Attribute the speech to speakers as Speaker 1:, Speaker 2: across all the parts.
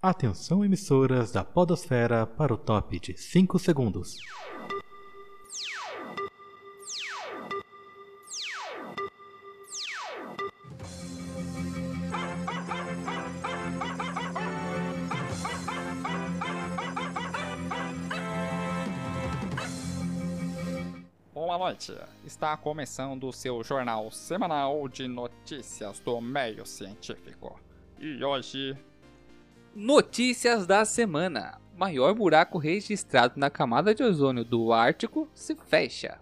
Speaker 1: Atenção emissoras da Podosfera para o top de 5 segundos.
Speaker 2: Boa noite. Está começando o seu jornal semanal de notícias do meio científico. E hoje
Speaker 3: Notícias da semana: maior buraco registrado na camada de ozônio do Ártico se fecha.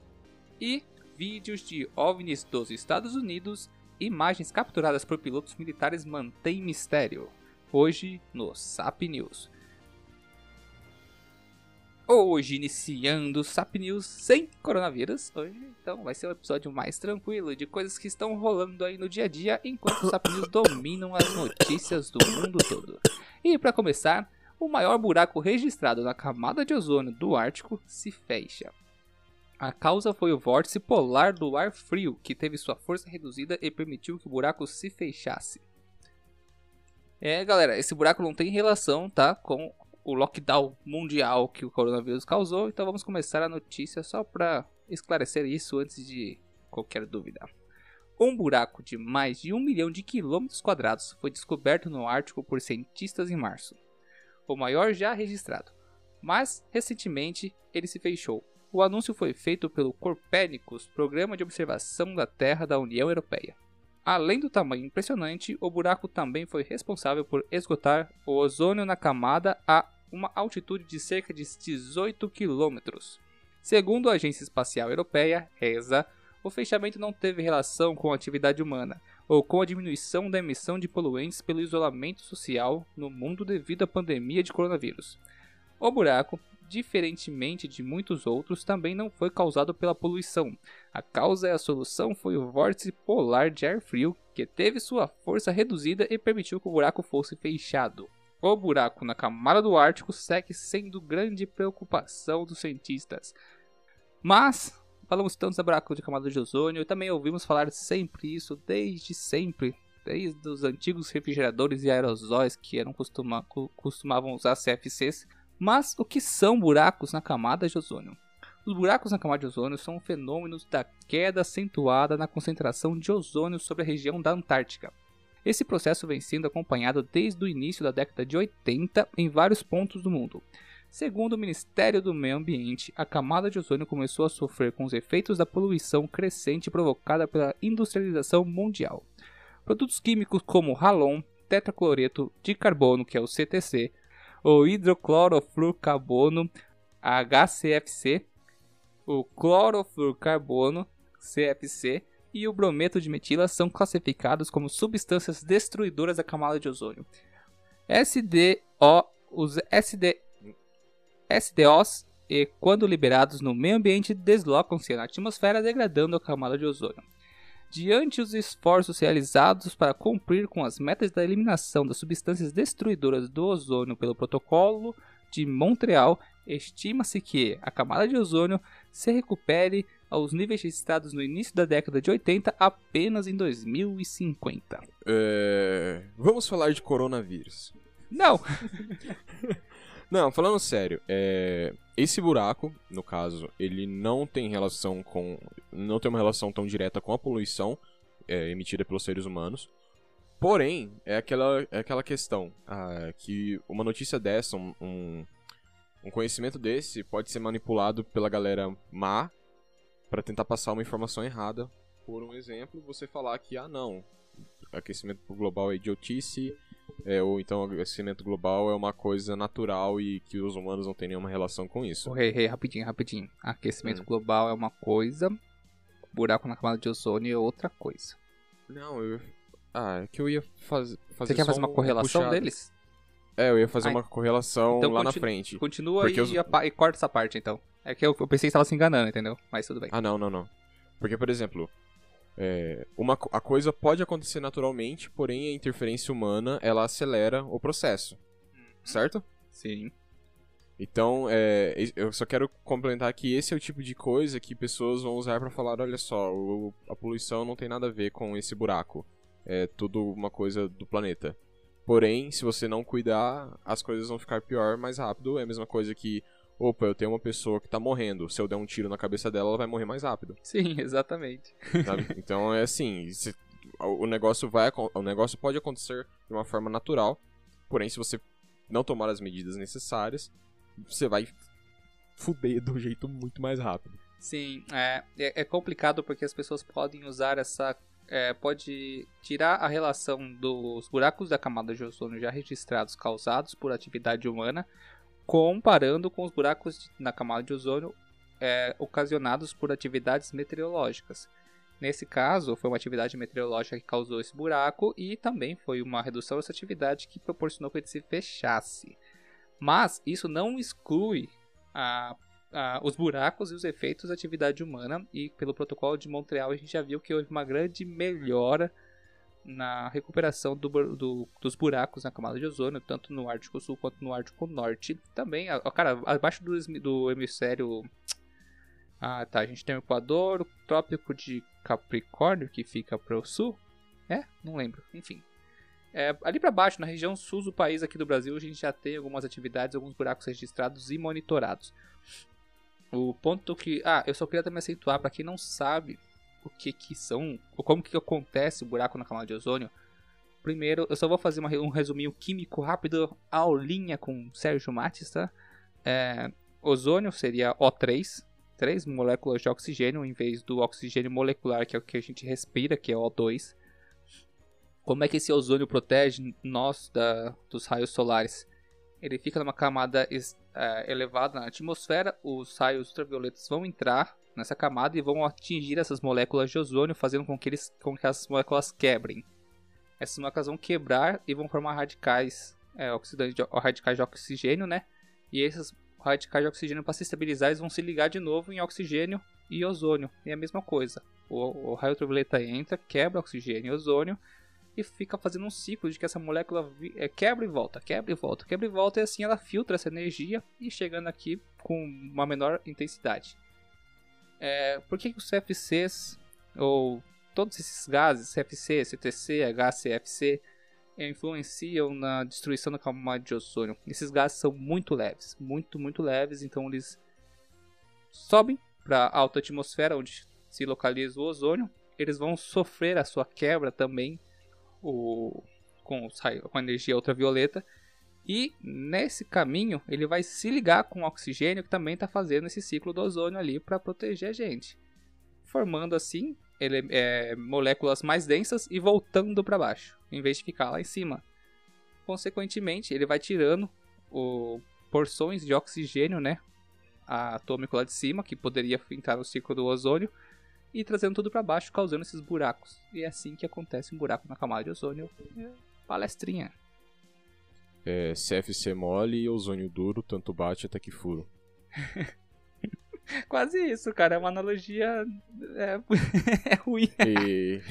Speaker 3: E vídeos de OVNIs dos Estados Unidos, imagens capturadas por pilotos militares mantêm mistério. Hoje no SAP News. Hoje iniciando o SAP News sem coronavírus. Hoje, então, vai ser um episódio mais tranquilo de coisas que estão rolando aí no dia a dia enquanto o SAP News dominam as notícias do mundo todo. E para começar, o maior buraco registrado na camada de ozônio do Ártico se fecha. A causa foi o vórtice polar do ar frio, que teve sua força reduzida e permitiu que o buraco se fechasse. É, galera, esse buraco não tem relação, tá, com o lockdown mundial que o coronavírus causou, então vamos começar a notícia só para esclarecer isso antes de qualquer dúvida. Um buraco de mais de um milhão de quilômetros quadrados foi descoberto no Ártico por cientistas em março, o maior já registrado. Mas, recentemente, ele se fechou. O anúncio foi feito pelo Copernicus, Programa de Observação da Terra da União Europeia. Além do tamanho impressionante, o buraco também foi responsável por esgotar o ozônio na camada a uma altitude de cerca de 18 quilômetros. Segundo a Agência Espacial Europeia, ESA, o fechamento não teve relação com a atividade humana ou com a diminuição da emissão de poluentes pelo isolamento social no mundo devido à pandemia de coronavírus. O buraco, diferentemente de muitos outros, também não foi causado pela poluição. A causa e a solução foi o vórtice polar de ar frio, que teve sua força reduzida e permitiu que o buraco fosse fechado. O buraco na camada do Ártico segue sendo grande preocupação dos cientistas. Mas falamos tanto da buraco de camada de ozônio e também ouvimos falar sempre isso desde sempre, desde os antigos refrigeradores e aerosóis que eram costuma, costumavam usar CFCs. Mas o que são buracos na camada de ozônio? Os buracos na camada de ozônio são fenômenos da queda acentuada na concentração de ozônio sobre a região da Antártica. Esse processo vem sendo acompanhado desde o início da década de 80 em vários pontos do mundo. Segundo o Ministério do Meio Ambiente, a camada de ozônio começou a sofrer com os efeitos da poluição crescente provocada pela industrialização mundial. Produtos químicos como halon, tetracloreto de carbono, que é o CTC, o hidroclorofluorcarbono, HCFC, o clorofluorcarbono, CFC, e o brometo de metila são classificados como substâncias destruidoras da camada de ozônio. SDO, os SD, SDOs, e, quando liberados no meio ambiente, deslocam-se na atmosfera, degradando a camada de ozônio. Diante os esforços realizados para cumprir com as metas da eliminação das substâncias destruidoras do ozônio pelo Protocolo de Montreal, estima-se que a camada de ozônio se recupere aos níveis registrados no início da década de 80 apenas em 2050.
Speaker 4: É... Vamos falar de coronavírus.
Speaker 3: Não!
Speaker 4: Não, falando sério, é... esse buraco, no caso, ele não tem relação com. não tem uma relação tão direta com a poluição é, emitida pelos seres humanos. Porém, é aquela, é aquela questão ah, que uma notícia dessa, um, um, um conhecimento desse, pode ser manipulado pela galera má para tentar passar uma informação errada. Por um exemplo, você falar que, ah, não, aquecimento global é idiotice, é, ou então aquecimento global é uma coisa natural e que os humanos não têm nenhuma relação com isso.
Speaker 3: Hey, hey, rapidinho, rapidinho. Aquecimento hum. global é uma coisa, buraco na camada de ozônio é outra coisa.
Speaker 4: Não, eu. Ah, é que eu ia faz, fazer.
Speaker 3: Você quer fazer uma correlação puxado. deles?
Speaker 4: É, eu ia fazer Ai. uma correlação então lá na frente.
Speaker 3: Continua e, os... e, corta essa parte então. É que eu, eu pensei que estava se enganando, entendeu? Mas tudo bem.
Speaker 4: Ah, não, não, não. Porque, por exemplo, é, uma, a coisa pode acontecer naturalmente, porém a interferência humana ela acelera o processo. Uhum. Certo?
Speaker 3: Sim.
Speaker 4: Então, é, eu só quero complementar que esse é o tipo de coisa que pessoas vão usar para falar: olha só, o, a poluição não tem nada a ver com esse buraco. É tudo uma coisa do planeta. Porém, se você não cuidar, as coisas vão ficar pior mais rápido. É a mesma coisa que, opa, eu tenho uma pessoa que tá morrendo. Se eu der um tiro na cabeça dela, ela vai morrer mais rápido.
Speaker 3: Sim, exatamente.
Speaker 4: sabe? Então é assim, se- o negócio vai o negócio pode acontecer de uma forma natural, porém se você não tomar as medidas necessárias, você vai fuder do jeito muito mais rápido.
Speaker 3: Sim, é, é, é complicado porque as pessoas podem usar essa. É, pode tirar a relação dos buracos da camada de ozônio já registrados causados por atividade humana, comparando com os buracos na camada de ozônio é, ocasionados por atividades meteorológicas. Nesse caso, foi uma atividade meteorológica que causou esse buraco e também foi uma redução dessa atividade que proporcionou que ele se fechasse. Mas isso não exclui a ah, os buracos e os efeitos da atividade humana e pelo protocolo de Montreal a gente já viu que houve uma grande melhora na recuperação do do- dos buracos na camada de ozônio, tanto no Ártico Sul quanto no Ártico Norte. Também, ah, cara, abaixo do, do hemisfério. Ah, tá. A gente tem o Equador, o Trópico de Capricórnio, que fica pro sul. É? Não lembro. Enfim. É, ali para baixo, na região sul do país aqui do Brasil, a gente já tem algumas atividades, alguns buracos registrados e monitorados. O ponto que. Ah, eu só queria também acentuar para quem não sabe o que que são, ou como que acontece o buraco na camada de ozônio. Primeiro, eu só vou fazer uma um resuminho químico rápido, aulinha com Sérgio Mates, tá? É, ozônio seria O3, três moléculas de oxigênio em vez do oxigênio molecular, que é o que a gente respira, que é O2. Como é que esse ozônio protege nós da, dos raios solares? Ele fica numa camada eh, elevada na atmosfera, os raios ultravioletas vão entrar nessa camada e vão atingir essas moléculas de ozônio, fazendo com que, eles, com que as moléculas quebrem. Essas moléculas vão quebrar e vão formar radicais eh, oxidantes de, radicais de oxigênio, né? E esses radicais de oxigênio, para se estabilizar, eles vão se ligar de novo em oxigênio e ozônio. E é a mesma coisa. O, o raio ultravioleta entra, quebra oxigênio e ozônio e fica fazendo um ciclo de que essa molécula é, quebra e volta, quebra e volta, quebra e volta, e assim ela filtra essa energia e chegando aqui com uma menor intensidade. É, por que, que os CFCs, ou todos esses gases, CFC, CTC, HCFC, influenciam na destruição da camada de ozônio? Esses gases são muito leves, muito, muito leves, então eles sobem para a alta atmosfera, onde se localiza o ozônio, eles vão sofrer a sua quebra também o, com, os com a energia ultravioleta. E nesse caminho ele vai se ligar com o oxigênio que também está fazendo esse ciclo do ozônio ali para proteger a gente, formando assim ele, é, moléculas mais densas e voltando para baixo, em vez de ficar lá em cima. Consequentemente, ele vai tirando o, porções de oxigênio, né, atômico lá de cima, que poderia entrar no ciclo do ozônio, e trazendo tudo para baixo, causando esses buracos. E é assim que acontece um buraco na camada de ozônio. É Palestrinha.
Speaker 4: É, CFC mole e ozônio duro, tanto bate até que furo.
Speaker 3: Quase isso, cara. É uma analogia. É, é ruim.
Speaker 4: E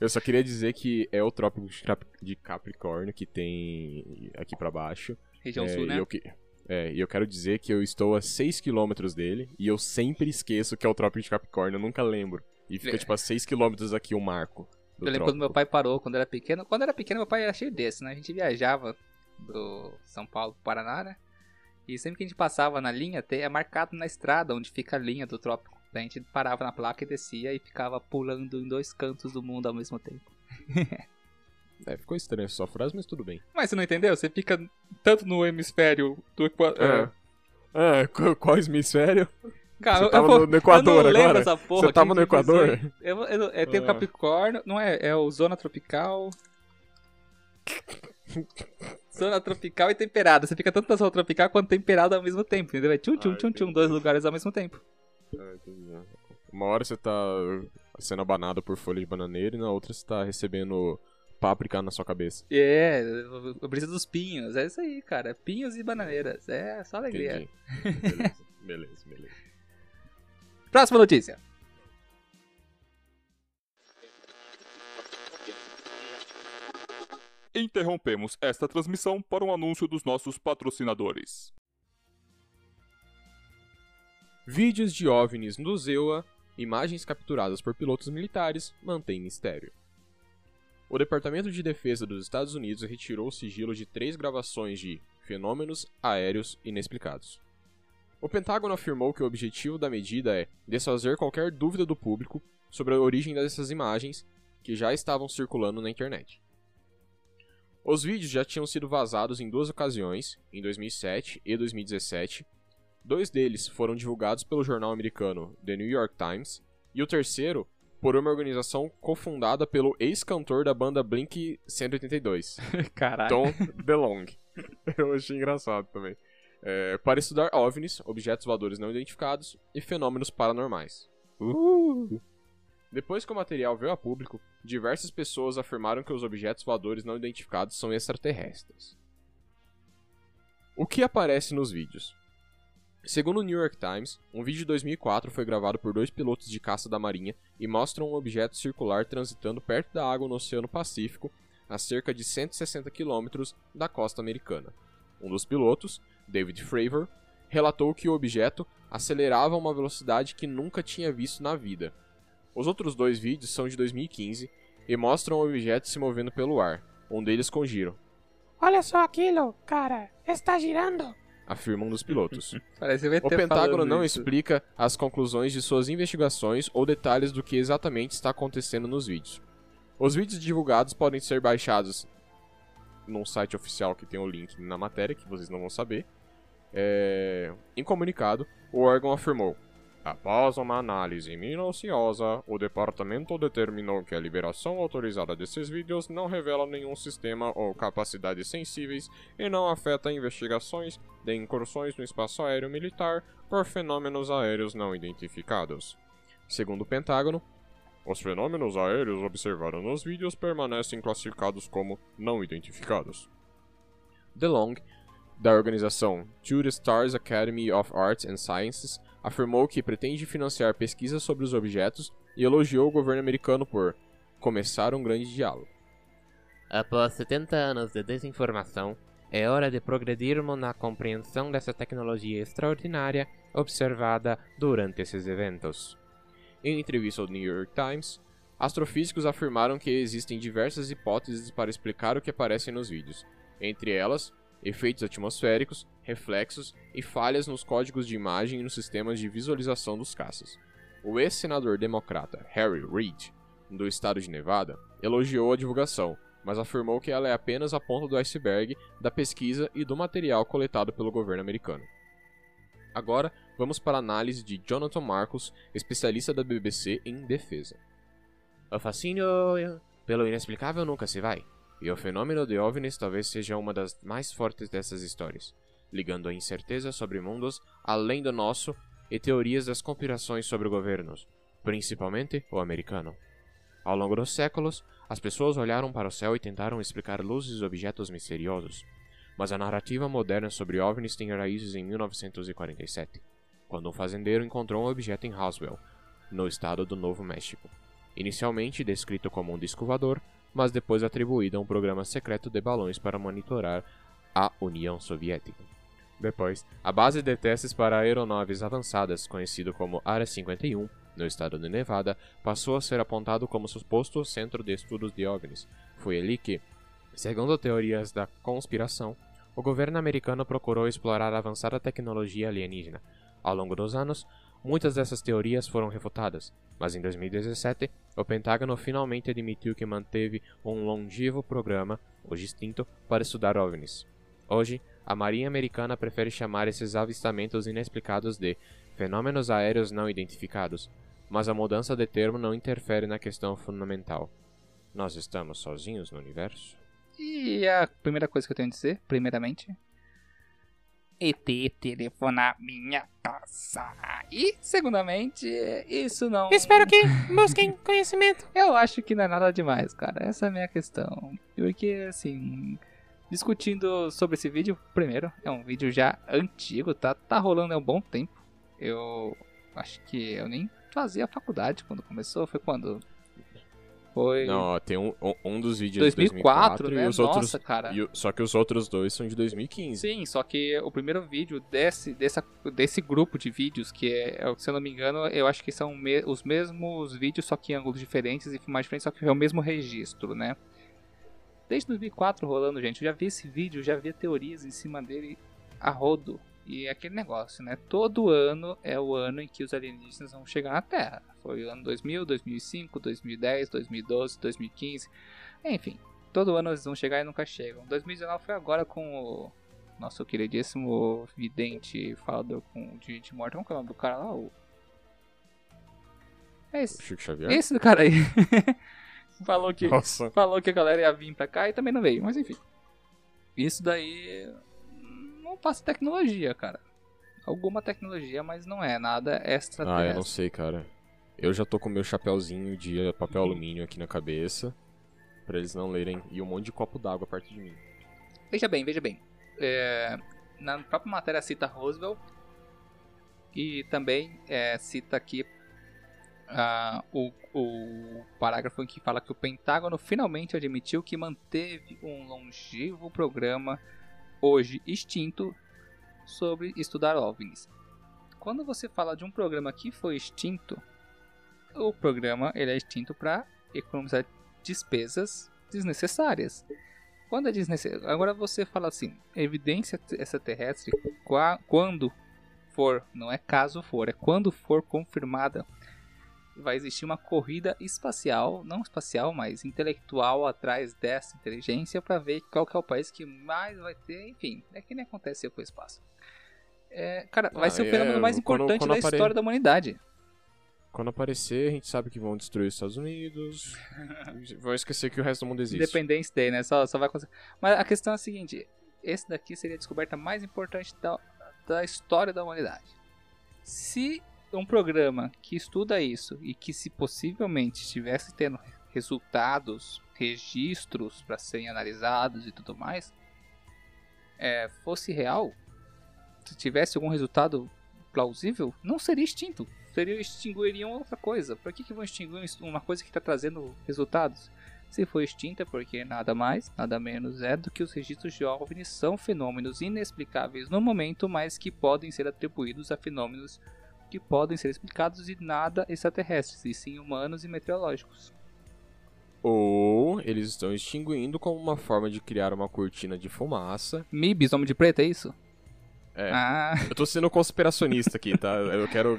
Speaker 4: eu só queria dizer que é o trópico de Cap- de Capricórnio que tem aqui pra baixo.
Speaker 3: Região
Speaker 4: é,
Speaker 3: sul, né?
Speaker 4: eu, que- é, e eu quero dizer que eu estou a 6km dele e eu sempre esqueço que é o trópico de Capricórnio, eu nunca lembro. E fica
Speaker 3: É.
Speaker 4: tipo a 6km aqui o marco.
Speaker 3: Eu lembro quando meu
Speaker 4: trópico.
Speaker 3: pai parou, quando era pequeno. Quando era pequeno, meu pai era cheio desse, né? A gente viajava do São Paulo pro Paraná, né? E sempre que a gente passava na linha, é marcado na estrada onde fica a linha do trópico. Daí a gente parava na placa e descia e ficava pulando em dois cantos do mundo ao mesmo tempo.
Speaker 4: É, ficou estranho essa sua frase, mas tudo bem.
Speaker 3: Mas você não entendeu? Você fica tanto no hemisfério do Equador.
Speaker 4: É, qu- qual hemisfério?
Speaker 3: Cara,
Speaker 4: Você
Speaker 3: eu-
Speaker 4: tava
Speaker 3: eu,
Speaker 4: no- Equador
Speaker 3: eu
Speaker 4: agora?
Speaker 3: essa porra.
Speaker 4: Você tava no Equador?
Speaker 3: pensou? Eu, eu, é, tem o
Speaker 4: Ah.
Speaker 3: Capricórnio, não é? É o Zona Tropical. Zona tropical e temperada. Você fica tanto na zona tropical quanto temperada ao mesmo tempo, entendeu? É tchum, tchum,
Speaker 4: Ah,
Speaker 3: tchum, tchum, dois lugares ao mesmo tempo.
Speaker 4: Ah, entendi. Uma hora você tá sendo abanado por folha de bananeira e na outra você tá recebendo páprica na sua cabeça.
Speaker 3: É, a brisa dos pinhos. É isso aí, cara. Pinhos e bananeiras. É só alegria.
Speaker 4: Beleza, beleza, beleza.
Speaker 3: Próxima notícia.
Speaker 5: Interrompemos esta transmissão para um anúncio dos nossos patrocinadores.
Speaker 4: Vídeos de OVNIs no Zewa, imagens capturadas por pilotos militares, mantém mistério. O Departamento de Defesa dos Estados Unidos retirou o sigilo de três gravações de fenômenos aéreos inexplicados. O Pentágono afirmou que o objetivo da medida é desfazer qualquer dúvida do público sobre a origem dessas imagens que já estavam circulando na internet. Os vídeos já tinham sido vazados em duas ocasiões, em 2007 e 2017. Dois deles foram divulgados pelo jornal americano The New York Times, e o terceiro por uma organização cofundada pelo ex-cantor da banda Blink 182,
Speaker 3: Caralho.
Speaker 4: Tom DeLonge. Eu achei engraçado também. É, para estudar OVNIs, objetos voadores não identificados, e fenômenos paranormais. Uh! Depois que o material veio a público, diversas pessoas afirmaram que os objetos voadores não identificados são extraterrestres. O que aparece nos vídeos? Segundo o New York Times, um vídeo de 2004 foi gravado por dois pilotos de caça da Marinha e mostra um objeto circular transitando perto da água no Oceano Pacífico, a cerca de 160 quilômetros da costa americana. Um dos pilotos, David Fravor, relatou que o objeto acelerava a uma velocidade que nunca tinha visto na vida. Os outros dois vídeos são de 2015 e mostram o objeto se movendo pelo ar, um deles com giro,
Speaker 6: Olha só aquilo, cara. Está girando.
Speaker 4: Afirma um dos pilotos.
Speaker 3: O
Speaker 4: Pentágono não
Speaker 3: isso.
Speaker 4: explica as conclusões de suas investigações ou detalhes do que exatamente está acontecendo nos vídeos. Os vídeos divulgados podem ser baixados num site oficial que tem o link na matéria, que vocês não vão saber. É, Em comunicado, o órgão afirmou: Após uma análise minuciosa, o departamento determinou que a liberação autorizada desses vídeos não revela nenhum sistema ou capacidades sensíveis e não afeta investigações de incursões no espaço aéreo militar por fenômenos aéreos não identificados. Segundo o Pentágono, os fenômenos aéreos observados nos vídeos permanecem classificados como não identificados. DeLong, da organização the Stars Academy of Arts and Sciences, afirmou que pretende financiar pesquisas sobre os objetos e elogiou o governo americano por começar um grande diálogo.
Speaker 7: Após 70 anos de desinformação, é hora de progredirmos na compreensão dessa tecnologia extraordinária observada durante esses eventos.
Speaker 4: Em entrevista ao New York Times, astrofísicos afirmaram que existem diversas hipóteses para explicar o que aparece nos vídeos, entre elas, efeitos atmosféricos, reflexos e falhas nos códigos de imagem e nos sistemas de visualização dos caças. O ex-senador democrata Harry Reid, do estado de Nevada, elogiou a divulgação, mas afirmou que ela é apenas a ponta do iceberg da pesquisa e do material coletado pelo governo americano. Agora, vamos para a análise de Jonathan Marcos, especialista da BBC em defesa.
Speaker 7: O fascínio pelo inexplicável nunca se vai, e o fenômeno de OVNIs talvez seja uma das mais fortes dessas histórias, ligando a incerteza sobre mundos além do nosso e teorias das conspirações sobre governos, principalmente o americano. Ao longo dos séculos, as pessoas olharam para o céu e tentaram explicar luzes e objetos misteriosos, mas a narrativa moderna sobre OVNIs tem raízes em 1947, quando um fazendeiro encontrou um objeto em Roswell, no estado do Novo México. Inicialmente descrito como um disco voador, mas depois atribuído a um programa secreto de balões para monitorar a União Soviética. Depois, a base de testes para aeronaves avançadas, conhecido como Área 51, no estado de Nevada, passou a ser apontado como suposto centro de estudos de OVNIs. Foi ali que, segundo teorias da conspiração, o governo americano procurou explorar a avançada tecnologia alienígena. Ao longo dos anos, muitas dessas teorias foram refutadas, mas em 2017, o Pentágono finalmente admitiu que manteve um longevo programa, hoje extinto, para estudar OVNIs. Hoje, a Marinha Americana prefere chamar esses avistamentos inexplicados de fenômenos aéreos não identificados, mas a mudança de termo não interfere na questão fundamental. Nós estamos sozinhos no universo?
Speaker 3: E a primeira coisa que eu tenho a dizer, primeiramente, ET telefona minha casa. E, segundamente, isso não.
Speaker 6: Espero que busquem conhecimento.
Speaker 3: Eu acho que não é nada demais, cara. Essa é a minha questão. Porque, assim, discutindo sobre esse vídeo, primeiro, é um vídeo já antigo, tá? Tá rolando há um bom tempo. Eu acho que eu nem fazia faculdade quando começou. Foi quando? Foi.
Speaker 4: Não, tem um, um- dos vídeos
Speaker 3: 2004,
Speaker 4: de 2004
Speaker 3: né?
Speaker 4: e os
Speaker 3: Nossa,
Speaker 4: outros.
Speaker 3: cara.
Speaker 4: e só que os outros dois são de 2015.
Speaker 3: Sim, só que o primeiro vídeo desse, dessa, desse grupo de vídeos, que é, se eu não me engano, eu acho que são me- os mesmos vídeos, só que em ângulos diferentes e filmagens diferentes, só que é o mesmo registro, né? desde 2004 rolando, gente. Eu já vi esse vídeo, já vi teorias em cima dele a rodo. E é aquele negócio, né? Todo ano é o ano em que os alienígenas vão chegar na Terra. Foi o ano 2000, 2005, 2010, 2012, 2015. Enfim, todo ano eles vão chegar e nunca chegam. 2019 foi agora com o nosso queridíssimo vidente falador com de, de morte. Como que é o nome do cara lá? O... É esse.
Speaker 4: Chico Xavier?
Speaker 3: Esse do cara aí. falou, que,
Speaker 4: Nossa.
Speaker 3: falou que a galera ia vir pra cá e também não veio. Mas enfim. Isso daí passa tecnologia, cara. Alguma tecnologia, mas não é nada
Speaker 4: Ah, eu não sei, cara. Eu já tô com meu chapéuzinho de papel alumínio aqui na cabeça. Pra eles não lerem. E um monte de copo d'água perto de mim.
Speaker 3: Veja bem, veja bem. É, na própria matéria cita Roosevelt e também é, cita aqui ah, o, o parágrafo em que fala que o Pentágono finalmente admitiu que manteve um longevo programa hoje extinto sobre estudar OVNIs. Quando você fala de um programa que foi extinto, o programa ele é extinto para economizar despesas desnecessárias. Quando é desnecessário. Agora você fala assim: evidência extraterrestre, qua- quando for, não é caso for, é quando for confirmada, vai existir uma corrida espacial, não espacial, mas intelectual atrás dessa inteligência para ver qual que é o país que mais vai ter, enfim, é que nem aconteceu com o espaço. É, cara, vai
Speaker 4: Ah,
Speaker 3: ser o
Speaker 4: é,
Speaker 3: fenômeno mais
Speaker 4: quando-
Speaker 3: importante
Speaker 4: quando
Speaker 3: da
Speaker 4: apare-
Speaker 3: história da humanidade.
Speaker 4: Quando aparecer, a gente sabe que vão destruir os Estados Unidos. vão esquecer que o resto do mundo existe.
Speaker 3: Independence Day, né? Só, só vai acontecer. Mas a questão é a seguinte: esse daqui seria a descoberta mais importante da, da história da humanidade. Se um programa que estuda isso e que, se possivelmente estivesse tendo resultados, registros para serem analisados e tudo mais, é, fosse real, se tivesse algum resultado plausível, não seria extinto. Seria, extinguiriam outra coisa. Por que, que vão extinguir uma coisa que está trazendo resultados? Se foi extinta, porque nada mais, nada menos é do que os registros de são fenômenos inexplicáveis no momento, mas que podem ser atribuídos a fenômenos que podem ser explicados e nada extraterrestres, e sim humanos e meteorológicos.
Speaker 4: Ou eles estão extinguindo como uma forma de criar uma cortina de fumaça.
Speaker 3: MIBs, Homem de Preto, é isso?
Speaker 4: É.
Speaker 3: Ah,
Speaker 4: Eu tô sendo conspiracionista aqui, tá? Eu quero.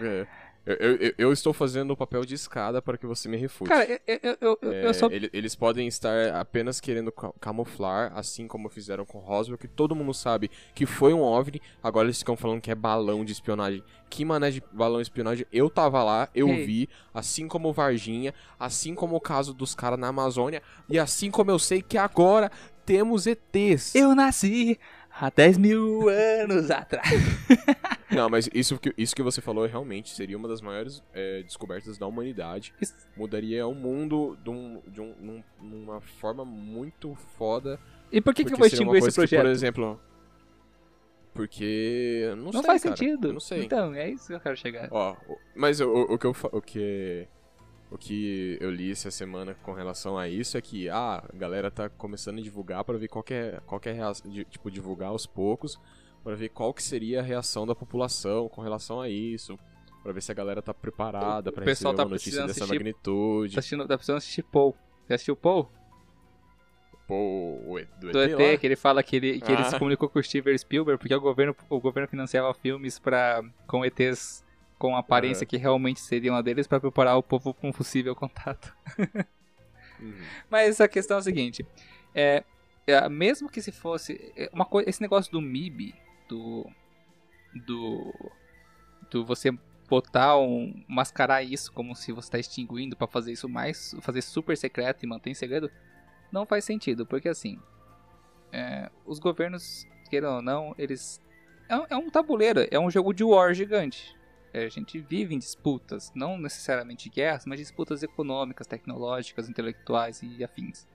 Speaker 4: Eu, eu, eu- estou fazendo o papel de escada para que você me refute.
Speaker 3: cara, eu,
Speaker 4: É,
Speaker 3: eu só.
Speaker 4: ele- eles podem estar apenas querendo ca- camuflar, assim como fizeram com Roswell, que todo mundo sabe que foi um OVNI, agora eles ficam falando que é balão de espionagem. Que mané de balão de espionagem? Eu tava lá, eu
Speaker 3: Ei.
Speaker 4: vi, assim como o Varginha, assim como o caso dos caras na Amazônia, e assim como eu sei que agora temos ETs.
Speaker 3: Eu nasci há 10 mil anos atrás.
Speaker 4: Não, mas isso que, isso que você falou realmente seria uma das maiores é, descobertas da humanidade. Mudaria o mundo de, um, de um, numa forma muito foda.
Speaker 3: E por que, que eu vou
Speaker 4: uma
Speaker 3: extinguir esse
Speaker 4: coisa que,
Speaker 3: projeto?
Speaker 4: por exemplo. Porque. Não,
Speaker 3: não
Speaker 4: sei,
Speaker 3: faz
Speaker 4: cara,
Speaker 3: sentido.
Speaker 4: eu não sei.
Speaker 3: Então, é isso que eu quero chegar.
Speaker 4: Ó, mas o, o, o que eu, o que o que eu li essa semana com relação a isso é que ah, a galera tá começando a divulgar para ver qual é, qual é a reação, de- tipo divulgar aos poucos para ver qual que seria a reação da população com relação a isso, Pra ver se a galera tá preparada
Speaker 3: pessoal
Speaker 4: receber
Speaker 3: tá
Speaker 4: uma notícia dessa
Speaker 3: assistir-
Speaker 4: magnitude.
Speaker 3: Tá assistindo, tá precisando assistir Paul. Já assistiu Paul?
Speaker 4: E- do,
Speaker 3: Do
Speaker 4: ET,
Speaker 3: ET,
Speaker 4: lá?
Speaker 3: que ele fala que ele, que ele
Speaker 4: Ah.
Speaker 3: se comunicou com o Steven Spielberg porque o governo, o governo financiava filmes pra, com ETs com aparência que realmente seriam a deles pra preparar o povo com um possível contato.
Speaker 4: Uhum.
Speaker 3: Mas a questão é a seguinte: é, é, mesmo que se fosse é, uma coisa, esse negócio do MIB, do do do você botar um mascarar isso como se você está extinguindo pra fazer isso mais fazer super secreto e manter em segredo, não faz sentido, porque assim, é, os governos queiram ou não, eles é, é um tabuleiro, é um jogo de war gigante. É, a gente vive em disputas, não necessariamente guerras, mas disputas econômicas, tecnológicas, intelectuais e afins.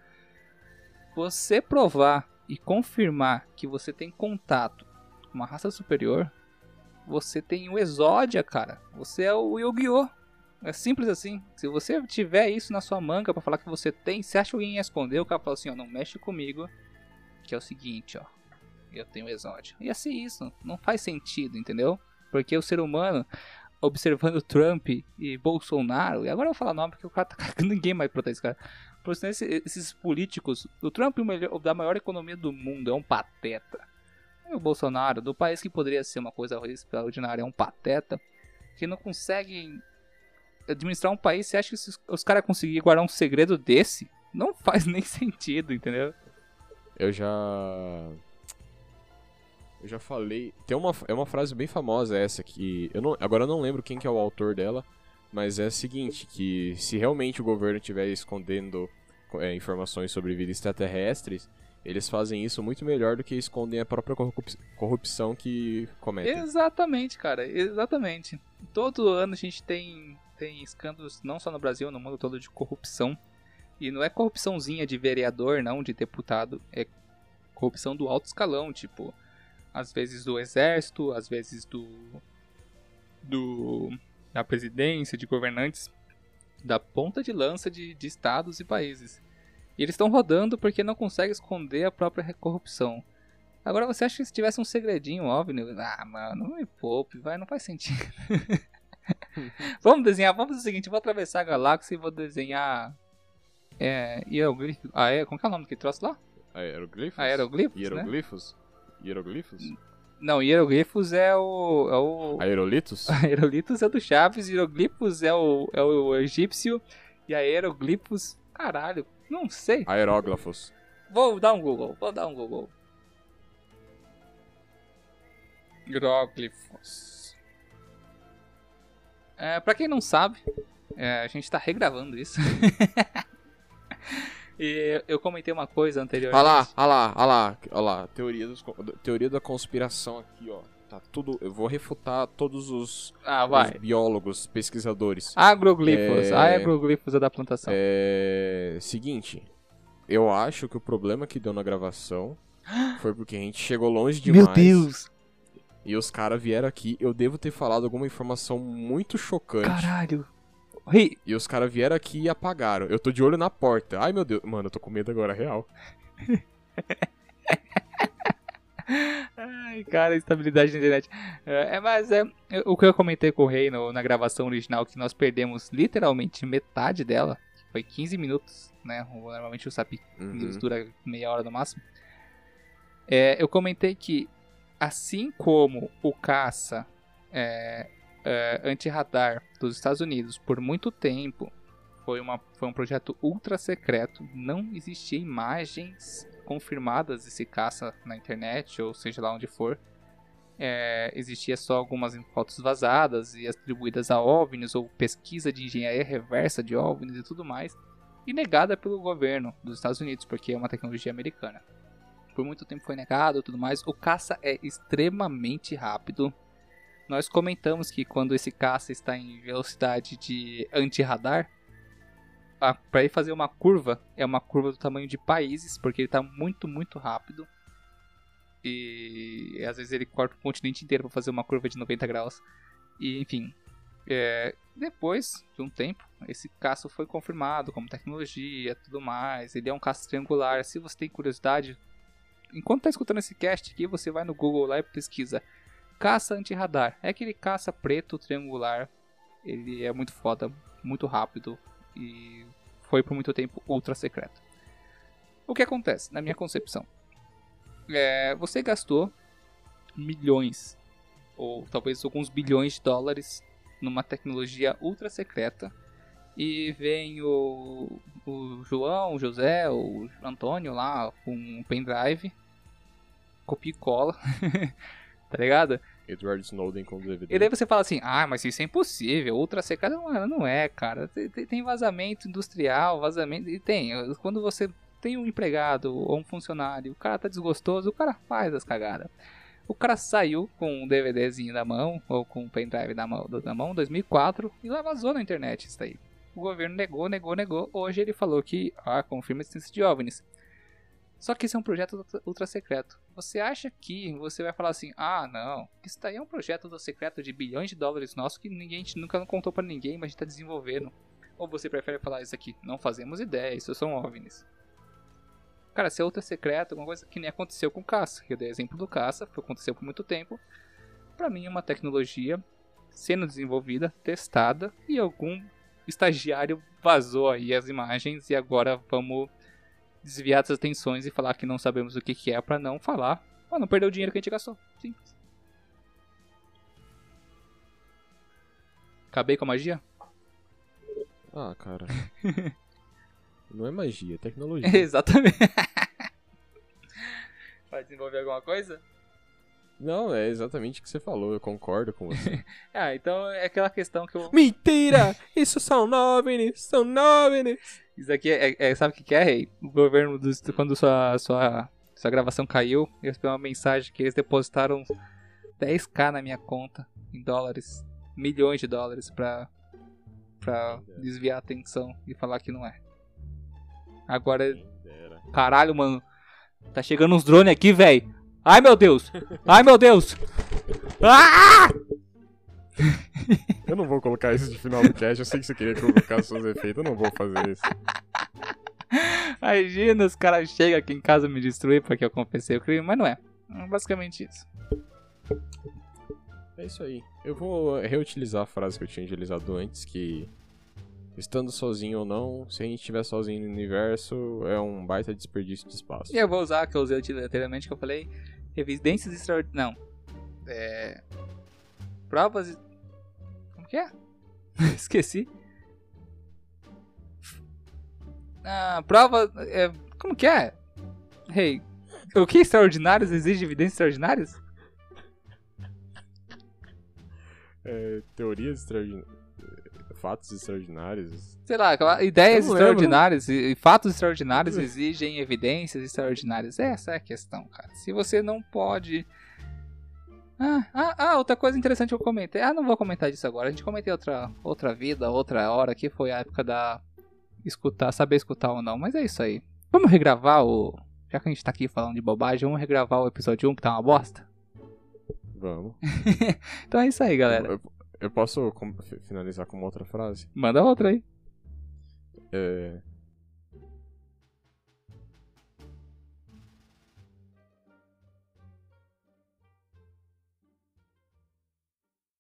Speaker 3: Você provar e confirmar que você tem contato uma raça superior, você tem o Exódia, cara. Você é o Yu-Gi-Oh! É simples assim. Se você tiver isso na sua manga pra falar que você tem, você acha que alguém ia esconder, o cara fala assim, ó, não mexe comigo, que é o seguinte, ó. Eu tenho Exódia. Ia ser isso. Não faz sentido, entendeu? Porque o ser humano, observando Trump e Bolsonaro, e agora eu vou falar nome porque o cara tá ninguém mais proteger esse cara. Por isso, esse- esses políticos, o Trump, o, melhor, da maior economia do mundo, é um pateta. E o Bolsonaro, do país que poderia ser uma coisa extraordinária, é um pateta, que não consegue administrar um país. Você acha que esses- os caras conseguirem guardar um segredo desse? Não faz nem sentido, entendeu?
Speaker 4: Eu já. Eu já falei. Tem uma, é uma frase bem famosa essa que. Eu não, agora eu não lembro quem que é o autor dela, mas é a seguinte: que se realmente o governo estiver escondendo é, informações sobre vida extraterrestres, eles fazem isso muito melhor do que escondem a própria corrup- corrupção que cometem.
Speaker 3: Exatamente, cara, exatamente. Todo ano a gente tem, tem escândalos, não só no Brasil, no mundo todo, de corrupção. E não é corrupçãozinha de vereador, não, de deputado. É corrupção do alto escalão, tipo, às vezes do exército, às vezes do. do. da presidência, de governantes, da ponta de lança de, de estados e países. E eles estão rodando porque não conseguem esconder a própria corrupção. Agora você acha que se tivesse um segredinho, óbvio, ah, mano, não me poupe, vai, não faz sentido. vamos desenhar, vamos fazer o seguinte, vou atravessar a galáxia e vou desenhar. É. Hieroglifo. Ah, é? Como que é o nome que trouxe lá?
Speaker 4: Aeroglifos?
Speaker 3: Aeroglifos? Né?
Speaker 4: Hieroglifos? Hieroglifos?
Speaker 3: Não, hieroglifos é o. É o...
Speaker 4: Aerolitos?
Speaker 3: Aerolitos é do Chaves, hieroglifos é o, é o egípcio e aeroglifos. Caralho, não sei.
Speaker 4: Aeróglafos.
Speaker 3: Vou dar um Google, vou dar um Google. Hieróglifos. É, pra quem não sabe, é, a gente tá regravando isso. e eu comentei uma coisa anteriormente.
Speaker 4: Olha lá, olha lá, olha lá, olha lá. Teoria, dos, teoria da conspiração aqui, ó. Tá tudo. Eu vou refutar todos os,
Speaker 3: Ah,
Speaker 4: os biólogos, pesquisadores.
Speaker 3: Agroglifos.
Speaker 4: É-
Speaker 3: Agroglifos é da plantação.
Speaker 4: É. Seguinte. Eu acho que o problema que deu na gravação foi porque a gente chegou longe demais. E os caras vieram aqui. Eu devo ter falado alguma informação muito chocante.
Speaker 3: Caralho.
Speaker 4: E os caras vieram aqui e apagaram. Eu tô de olho na porta. Ai meu Deus. Mano, eu tô com medo agora, real.
Speaker 3: Ai, cara, estabilidade da internet. É, é, mas é é, o que eu comentei com o Rei no- na gravação original, que nós perdemos literalmente metade dela, foi 15 minutos, né? Normalmente o SAP
Speaker 4: Uhum.
Speaker 3: Dura meia hora no máximo. É, eu comentei que, assim como o caça é, é, anti-radar dos Estados Unidos por muito tempo foi, uma, foi um projeto ultra secreto, não existia imagens confirmadas desse caça na internet, ou seja lá onde for. É, existia só algumas fotos vazadas e atribuídas a OVNIs ou pesquisa de engenharia reversa de OVNIs e tudo mais, e negada pelo governo dos Estados Unidos, porque é uma tecnologia americana. Por muito tempo foi negado e tudo mais. O caça é extremamente rápido. Nós comentamos que quando esse caça está em velocidade de anti-radar, para ele fazer uma curva, é uma curva do tamanho de países, porque ele está muito, muito rápido. E às vezes ele corta o continente inteiro para fazer uma curva de 90 graus. E enfim, é, depois de um tempo, esse caça foi confirmado como tecnologia tudo mais. Ele é um caça triangular. Se você tem curiosidade, enquanto está escutando esse cast aqui, você vai no Google lá e pesquisa caça anti-radar. É aquele caça preto triangular. Ele é muito foda, muito rápido e foi por muito tempo ultra secreto. O que acontece, na minha concepção? É, você gastou milhões, ou talvez alguns bilhões de dólares, numa tecnologia ultra secreta, e vem o, o João, o José, o Antônio lá com um pendrive, copia e cola, tá ligado?
Speaker 4: Edward Snowden com DVD.
Speaker 3: E daí você fala assim, ah, mas isso é impossível, ultra secreta não, não é, cara. Tem, tem- vazamento industrial, vazamento. E tem. Quando você tem um empregado ou um funcionário, o cara tá desgostoso, o cara faz as cagadas. O cara saiu com um DVDzinho na mão, ou com um pendrive na mão, na mão, 2004, e lá vazou na internet isso daí. O governo negou, negou, negou. Hoje ele falou que, ah, confirma a existência de OVNIs. Só que esse é um projeto ultra secreto. Você acha que você vai falar assim, ah, não, isso daí é um projeto ultra secreto de bilhões de dólares nosso que ninguém a gente nunca contou pra ninguém, mas a gente tá desenvolvendo. Ou você prefere falar isso aqui, não fazemos ideia, isso são OVNIs. Cara, se é ultra secreto, alguma coisa que nem aconteceu com o caça. Eu dei exemplo do caça, foi aconteceu por muito tempo. Pra mim é uma tecnologia sendo desenvolvida, testada e algum estagiário vazou aí as imagens e agora vamos desviar as atenções e falar que não sabemos o que, que é pra não falar, pra não perder o dinheiro que a gente gastou. Simples. Acabei com a magia?
Speaker 4: Ah, cara. Não é magia, é tecnologia.
Speaker 3: Exatamente. Vai desenvolver alguma coisa?
Speaker 4: Não, é exatamente o que você falou, eu concordo com você.
Speaker 3: Ah, então é aquela questão que eu.
Speaker 4: Mentira! Isso são OVNIs, são OVNIs!
Speaker 3: Isso aqui é, é- sabe o que, é, Rei? O governo, dos, quando sua, sua, sua gravação caiu, eu recebi uma mensagem que eles depositaram 10k na minha conta em dólares, milhões de dólares pra, pra desviar a atenção e falar que não é. Agora, caralho, mano, tá chegando uns drones aqui, velho. Ai meu Deus! Ai meu Deus! Ah!
Speaker 4: Eu não vou colocar isso de final do cast, eu sei que você queria colocar seus efeitos, eu não vou fazer isso.
Speaker 3: Imagina, os caras chegam aqui em casa me destruir porque eu confessei o crime, mas não é. É basicamente isso.
Speaker 4: É isso aí. Eu vou reutilizar a frase que eu tinha utilizado antes, que estando sozinho ou não, se a gente estiver sozinho no universo, é um baita desperdício de espaço.
Speaker 3: E eu vou usar, que eu usei anteriormente, que eu falei, evidências extraordinárias. Não. É. Provas. Como que é? Esqueci. Ah, prova. É... Como que é? Rei. O que extraordinários exige evidências extraordinárias?
Speaker 4: É, teorias extraordinárias. Fatos extraordinários.
Speaker 3: Sei lá, ideias
Speaker 4: lembro.
Speaker 3: extraordinárias e e fatos extraordinários exigem evidências extraordinárias. Essa é a questão, cara. Se você não pode. Ah, ah, ah, outra coisa interessante que eu comentei. Ah, não vou comentar disso agora. A gente comentei outra, outra vida, outra hora que foi a época da escutar, saber escutar ou não. Mas é isso aí. Vamos regravar o. Já que a gente tá aqui falando de bobagem, vamos regravar o episódio 1 que tá uma bosta?
Speaker 4: Vamos.
Speaker 3: Então é isso aí, galera.
Speaker 4: Eu, eu posso finalizar com uma outra frase?
Speaker 3: Manda outra aí.
Speaker 4: É,